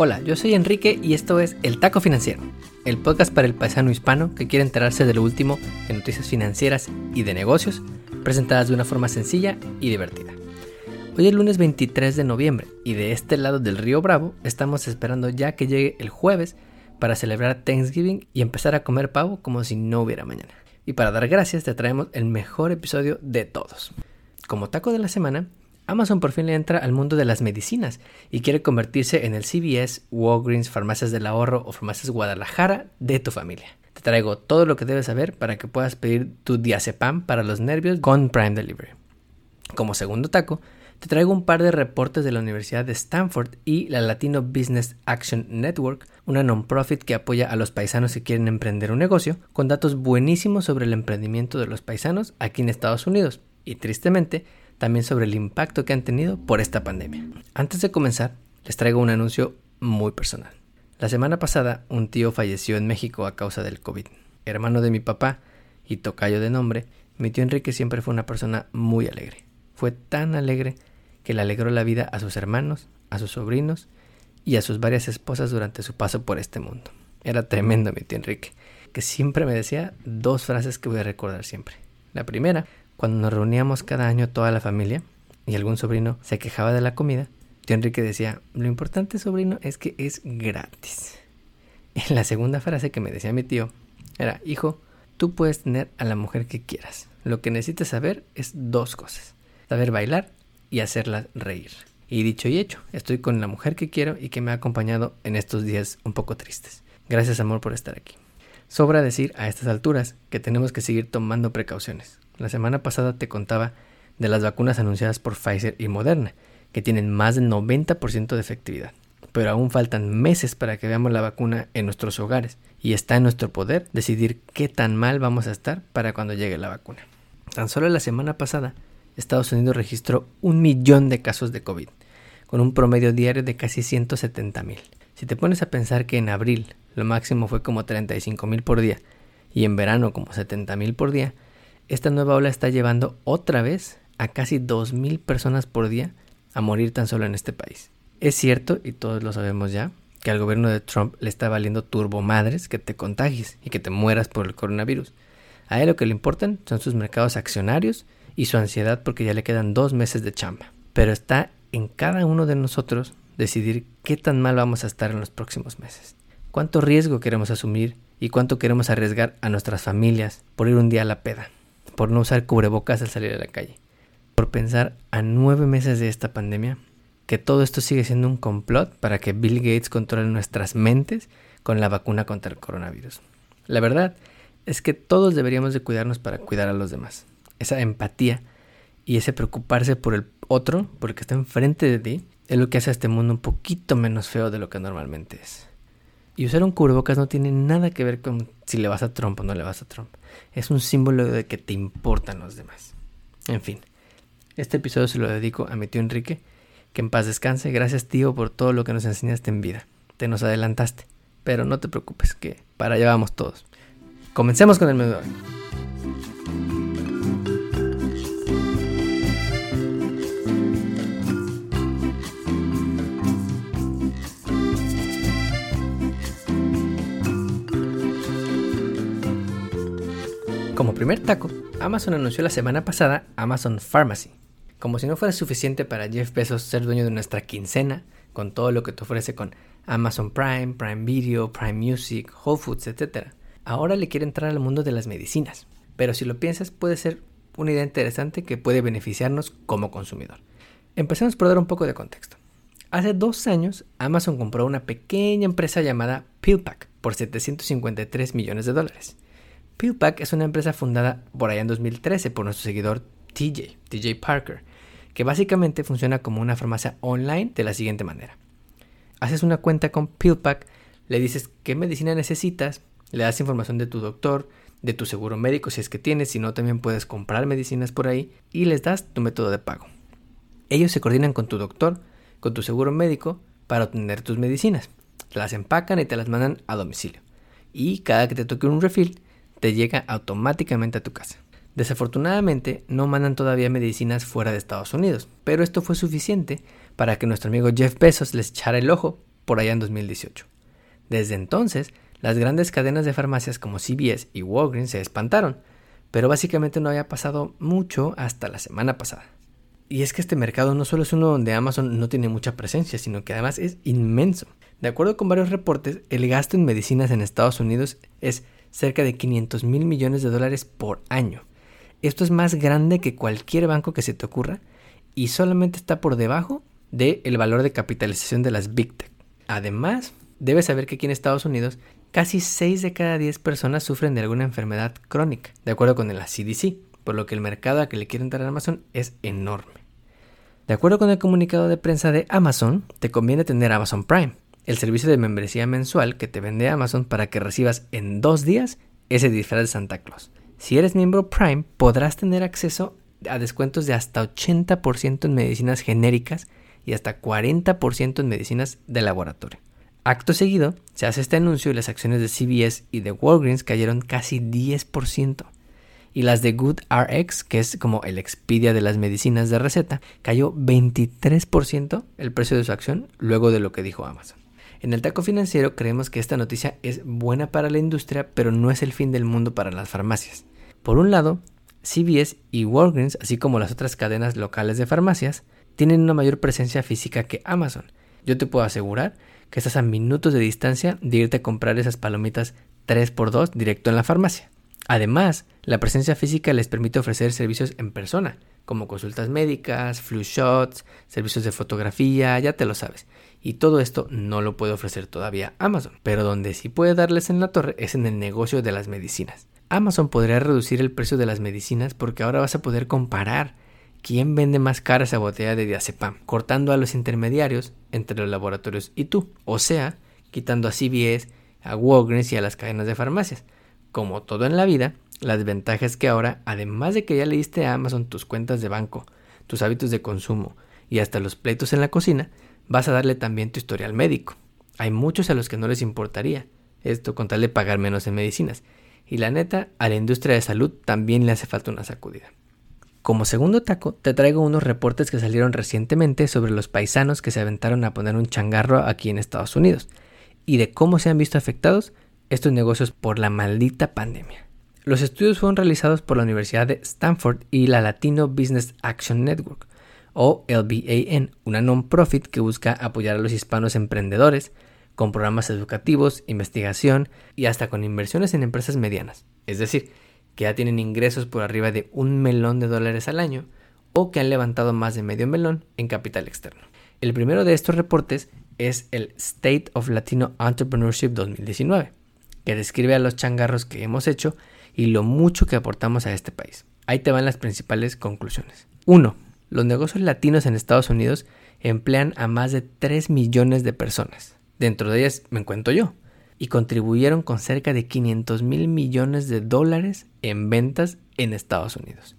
Hola, yo soy Enrique y esto es El Taco Financiero, el podcast para el paisano hispano que quiere enterarse de lo último en noticias financieras y de negocios, presentadas de una forma sencilla y divertida. Hoy es lunes 23 de noviembre y de este lado del río Bravo estamos esperando ya que llegue el jueves para celebrar Thanksgiving y empezar a comer pavo como si no hubiera mañana. Y para dar gracias te traemos el mejor episodio de todos. Como taco de la semana, Amazon por fin le entra al mundo de las medicinas y quiere convertirse en el CVS, Walgreens, Farmacias del Ahorro o Farmacias Guadalajara de tu familia. Te traigo todo lo que debes saber para que puedas pedir tu diazepam para los nervios con Prime Delivery. Como segundo taco, te traigo un par de reportes de la Universidad de Stanford y la Latino Business Action Network, una non-profit que apoya a los paisanos que quieren emprender un negocio, con datos buenísimos sobre el emprendimiento de los paisanos aquí en Estados Unidos. Y tristemente, también sobre el impacto que han tenido por esta pandemia. Antes de comenzar, les traigo un anuncio muy personal. La semana pasada, un tío falleció en México a causa del COVID. Hermano de mi papá y tocayo de nombre, mi tío Enrique siempre fue una persona muy alegre. Fue tan alegre que le alegró la vida a sus hermanos, a sus sobrinos y a sus varias esposas durante su paso por este mundo. Era tremendo mi tío Enrique, que siempre me decía dos frases que voy a recordar siempre. La primera cuando nos reuníamos cada año toda la familia y algún sobrino se quejaba de la comida, tío Enrique decía, lo importante sobrino es que es gratis. Y la segunda frase que me decía mi tío era, hijo, tú puedes tener a la mujer que quieras. Lo que necesitas saber es dos cosas, saber bailar y hacerla reír. Y dicho y hecho, estoy con la mujer que quiero y que me ha acompañado en estos días un poco tristes. Gracias amor por estar aquí. Sobra decir a estas alturas que tenemos que seguir tomando precauciones. La semana pasada te contaba de las vacunas anunciadas por Pfizer y Moderna, que tienen más del 90% de efectividad. Pero aún faltan meses para que veamos la vacuna en nuestros hogares y está en nuestro poder decidir qué tan mal vamos a estar para cuando llegue la vacuna. Tan solo la semana pasada, Estados Unidos registró un millón de casos de COVID, con un promedio diario de casi 170 mil. Si te pones a pensar que en abril lo máximo fue como 35 mil por día y en verano como 70 mil por día, esta nueva ola está llevando otra vez a casi 2.000 personas por día a morir tan solo en este país. Es cierto, y todos lo sabemos ya, que al gobierno de Trump le está valiendo turbo madres que te contagies y que te mueras por el coronavirus. A él lo que le importan son sus mercados accionarios y su ansiedad porque ya le quedan dos meses de chamba. Pero está en cada uno de nosotros decidir qué tan mal vamos a estar en los próximos meses. Cuánto riesgo queremos asumir y cuánto queremos arriesgar a nuestras familias por ir un día a la peda por no usar cubrebocas al salir a la calle, por pensar a nueve meses de esta pandemia que todo esto sigue siendo un complot para que Bill Gates controle nuestras mentes con la vacuna contra el coronavirus. La verdad es que todos deberíamos de cuidarnos para cuidar a los demás. Esa empatía y ese preocuparse por el otro, por el que está enfrente de ti, es lo que hace a este mundo un poquito menos feo de lo que normalmente es. Y usar un cubrebocas no tiene nada que ver con si le vas a Trump o no le vas a Trump. Es un símbolo de que te importan los demás. En fin, este episodio se lo dedico a mi tío Enrique. Que en paz descanse. Gracias tío por todo lo que nos enseñaste en vida. Te nos adelantaste. Pero no te preocupes, que para allá vamos todos. Comencemos con el menú primer taco, Amazon anunció la semana pasada Amazon Pharmacy. Como si no fuera suficiente para Jeff Bezos ser dueño de nuestra quincena, con todo lo que te ofrece con Amazon Prime, Prime Video, Prime Music, Whole Foods, etc. Ahora le quiere entrar al mundo de las medicinas. Pero si lo piensas, puede ser una idea interesante que puede beneficiarnos como consumidor. Empecemos por dar un poco de contexto. Hace dos años, Amazon compró una pequeña empresa llamada PillPack por 753 millones de dólares. PillPack es una empresa fundada por allá en 2013 por nuestro seguidor TJ, TJ Parker, que básicamente funciona como una farmacia online de la siguiente manera. Haces una cuenta con PillPack, le dices qué medicina necesitas, le das información de tu doctor, de tu seguro médico si es que tienes, si no también puedes comprar medicinas por ahí y les das tu método de pago. Ellos se coordinan con tu doctor, con tu seguro médico para obtener tus medicinas. las empacan y te las mandan a domicilio. Y cada que te toque un refill, te llega automáticamente a tu casa. Desafortunadamente no mandan todavía medicinas fuera de Estados Unidos, pero esto fue suficiente para que nuestro amigo Jeff Bezos les echara el ojo por allá en 2018. Desde entonces, las grandes cadenas de farmacias como CVS y Walgreens se espantaron, pero básicamente no había pasado mucho hasta la semana pasada. Y es que este mercado no solo es uno donde Amazon no tiene mucha presencia, sino que además es inmenso. De acuerdo con varios reportes, el gasto en medicinas en Estados Unidos es cerca de 500 mil millones de dólares por año. Esto es más grande que cualquier banco que se te ocurra y solamente está por debajo del el valor de capitalización de las Big Tech. Además, debes saber que aquí en Estados Unidos casi 6 de cada 10 personas sufren de alguna enfermedad crónica, de acuerdo con la CDC, por lo que el mercado a que le quiere entrar a Amazon es enorme. De acuerdo con el comunicado de prensa de Amazon, te conviene tener Amazon Prime, el servicio de membresía mensual que te vende Amazon para que recibas en dos días ese disfraz de Santa Claus. Si eres miembro Prime, podrás tener acceso a descuentos de hasta 80% en medicinas genéricas y hasta 40% en medicinas de laboratorio. Acto seguido, se hace este anuncio y las acciones de CVS y de Walgreens cayeron casi 10%. Y las de Good RX, que es como el Expedia de las medicinas de receta, cayó 23% el precio de su acción luego de lo que dijo Amazon. En el taco financiero creemos que esta noticia es buena para la industria, pero no es el fin del mundo para las farmacias. Por un lado, CVS y Walgreens, así como las otras cadenas locales de farmacias, tienen una mayor presencia física que Amazon. Yo te puedo asegurar que estás a minutos de distancia de irte a comprar esas palomitas 3x2 directo en la farmacia. Además, la presencia física les permite ofrecer servicios en persona, como consultas médicas, flu shots, servicios de fotografía, ya te lo sabes. Y todo esto no lo puede ofrecer todavía Amazon, pero donde sí puede darles en la torre es en el negocio de las medicinas. Amazon podría reducir el precio de las medicinas porque ahora vas a poder comparar quién vende más cara esa botella de diazepam, cortando a los intermediarios entre los laboratorios y tú, o sea, quitando a CVS, a Walgreens y a las cadenas de farmacias. Como todo en la vida, la desventaja es que ahora, además de que ya le diste a Amazon tus cuentas de banco, tus hábitos de consumo y hasta los pleitos en la cocina, vas a darle también tu historial médico. Hay muchos a los que no les importaría esto con tal de pagar menos en medicinas. Y la neta, a la industria de salud también le hace falta una sacudida. Como segundo taco, te traigo unos reportes que salieron recientemente sobre los paisanos que se aventaron a poner un changarro aquí en Estados Unidos y de cómo se han visto afectados estos negocios por la maldita pandemia. Los estudios fueron realizados por la Universidad de Stanford y la Latino Business Action Network, o LBAN, una non-profit que busca apoyar a los hispanos emprendedores con programas educativos, investigación y hasta con inversiones en empresas medianas. Es decir, que ya tienen ingresos por arriba de un melón de dólares al año o que han levantado más de medio melón en capital externo. El primero de estos reportes es el State of Latino Entrepreneurship 2019 que describe a los changarros que hemos hecho y lo mucho que aportamos a este país. Ahí te van las principales conclusiones. 1. Los negocios latinos en Estados Unidos emplean a más de 3 millones de personas. Dentro de ellas me encuentro yo. Y contribuyeron con cerca de 500 mil millones de dólares en ventas en Estados Unidos.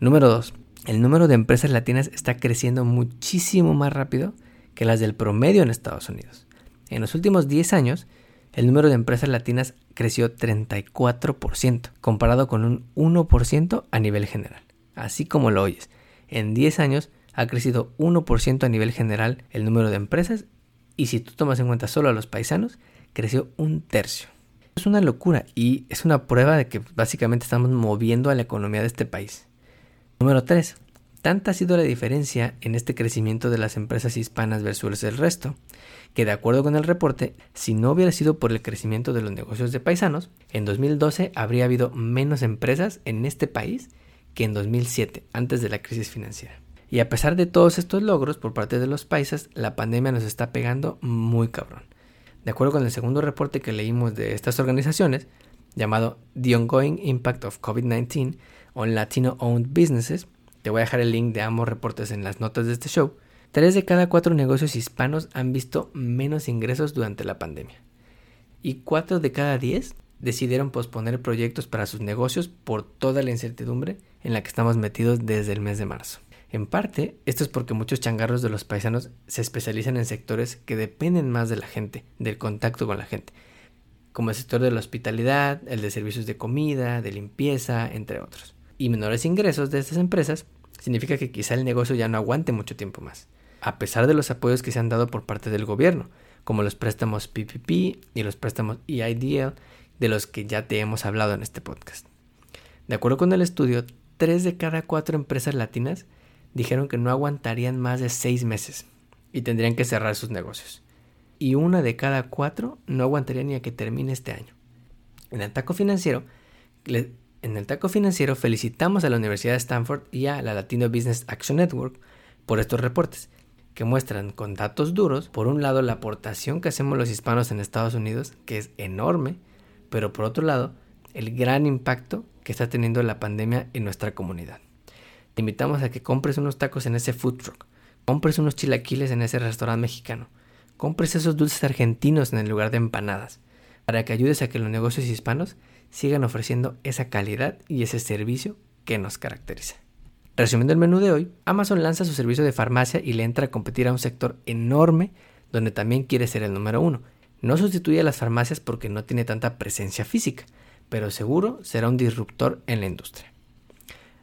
Número 2. El número de empresas latinas está creciendo muchísimo más rápido que las del promedio en Estados Unidos. En los últimos 10 años, el número de empresas latinas creció 34%, comparado con un 1% a nivel general. Así como lo oyes, en 10 años ha crecido 1% a nivel general el número de empresas y si tú tomas en cuenta solo a los paisanos, creció un tercio. Es una locura y es una prueba de que básicamente estamos moviendo a la economía de este país. Número 3. Tanta ha sido la diferencia en este crecimiento de las empresas hispanas versus el resto, que de acuerdo con el reporte, si no hubiera sido por el crecimiento de los negocios de paisanos, en 2012 habría habido menos empresas en este país que en 2007, antes de la crisis financiera. Y a pesar de todos estos logros por parte de los paisas, la pandemia nos está pegando muy cabrón. De acuerdo con el segundo reporte que leímos de estas organizaciones, llamado The Ongoing Impact of COVID-19 on Latino Owned Businesses, te voy a dejar el link de ambos reportes en las notas de este show, Tres de cada cuatro negocios hispanos han visto menos ingresos durante la pandemia. Y cuatro de cada diez decidieron posponer proyectos para sus negocios por toda la incertidumbre en la que estamos metidos desde el mes de marzo. En parte, esto es porque muchos changarros de los paisanos se especializan en sectores que dependen más de la gente, del contacto con la gente, como el sector de la hospitalidad, el de servicios de comida, de limpieza, entre otros. Y menores ingresos de estas empresas significa que quizá el negocio ya no aguante mucho tiempo más a pesar de los apoyos que se han dado por parte del gobierno, como los préstamos PPP y los préstamos EIDL, de los que ya te hemos hablado en este podcast. De acuerdo con el estudio, 3 de cada 4 empresas latinas dijeron que no aguantarían más de 6 meses y tendrían que cerrar sus negocios. Y una de cada 4 no aguantaría ni a que termine este año. En el taco financiero, en el taco financiero felicitamos a la Universidad de Stanford y a la Latino Business Action Network por estos reportes, que muestran con datos duros, por un lado, la aportación que hacemos los hispanos en Estados Unidos, que es enorme, pero por otro lado, el gran impacto que está teniendo la pandemia en nuestra comunidad. Te invitamos a que compres unos tacos en ese food truck, compres unos chilaquiles en ese restaurante mexicano, compres esos dulces argentinos en el lugar de empanadas, para que ayudes a que los negocios hispanos sigan ofreciendo esa calidad y ese servicio que nos caracteriza. Resumiendo el menú de hoy, Amazon lanza su servicio de farmacia y le entra a competir a un sector enorme donde también quiere ser el número uno. No sustituye a las farmacias porque no tiene tanta presencia física, pero seguro será un disruptor en la industria.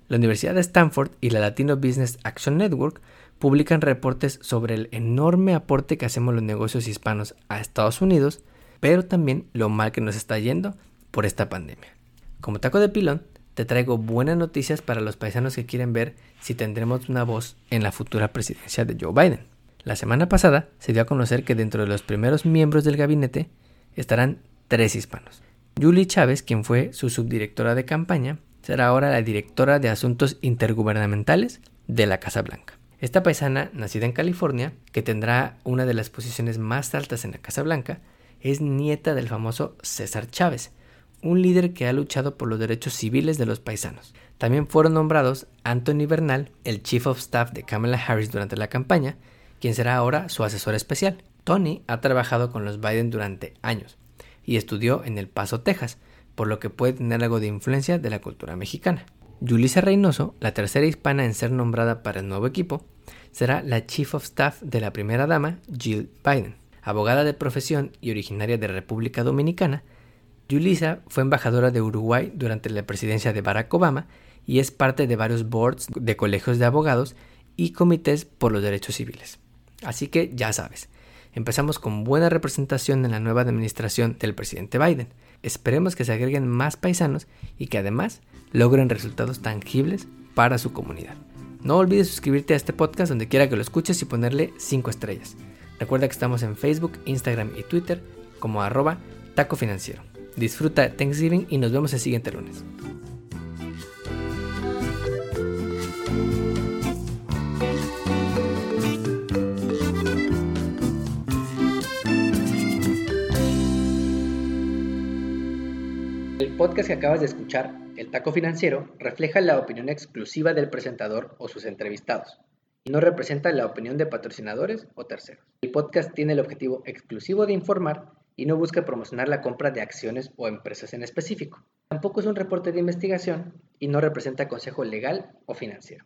La Universidad de Stanford y la Latino Business Action Network publican reportes sobre el enorme aporte que hacemos los negocios hispanos a Estados Unidos, pero también lo mal que nos está yendo por esta pandemia. Como taco de pilón, te traigo buenas noticias para los paisanos que quieren ver si tendremos una voz en la futura presidencia de Joe Biden. La semana pasada se dio a conocer que dentro de los primeros miembros del gabinete estarán tres hispanos. Julie Chávez, quien fue su subdirectora de campaña, será ahora la directora de Asuntos Intergubernamentales de la Casa Blanca. Esta paisana, nacida en California, que tendrá una de las posiciones más altas en la Casa Blanca, es nieta del famoso César Chávez, un líder que ha luchado por los derechos civiles de los paisanos. También fueron nombrados Anthony Bernal, el Chief of Staff de Kamala Harris durante la campaña, quien será ahora su asesor especial. Tony ha trabajado con los Biden durante años y estudió en El Paso, Texas, por lo que puede tener algo de influencia de la cultura mexicana. Yulisa Reynoso, la tercera hispana en ser nombrada para el nuevo equipo, será la Chief of Staff de la primera dama, Jill Biden. Abogada de profesión y originaria de República Dominicana, Yulisa fue embajadora de Uruguay durante la presidencia de Barack Obama y es parte de varios boards de colegios de abogados y comités por los derechos civiles. Así que ya sabes, empezamos con buena representación en la nueva administración del presidente Biden. Esperemos que se agreguen más paisanos y que además logren resultados tangibles para su comunidad. No olvides suscribirte a este podcast donde quiera que lo escuches y ponerle 5 estrellas. Recuerda que estamos en Facebook, Instagram y Twitter como arroba taco financiero. Disfruta Thanksgiving y nos vemos el siguiente lunes. El podcast que acabas de escuchar, El Taco Financiero, refleja la opinión exclusiva del presentador o sus entrevistados y no representa la opinión de patrocinadores o terceros. El podcast tiene el objetivo exclusivo de informar y no busca promocionar la compra de acciones o empresas en específico. Tampoco es un reporte de investigación y no representa consejo legal o financiero.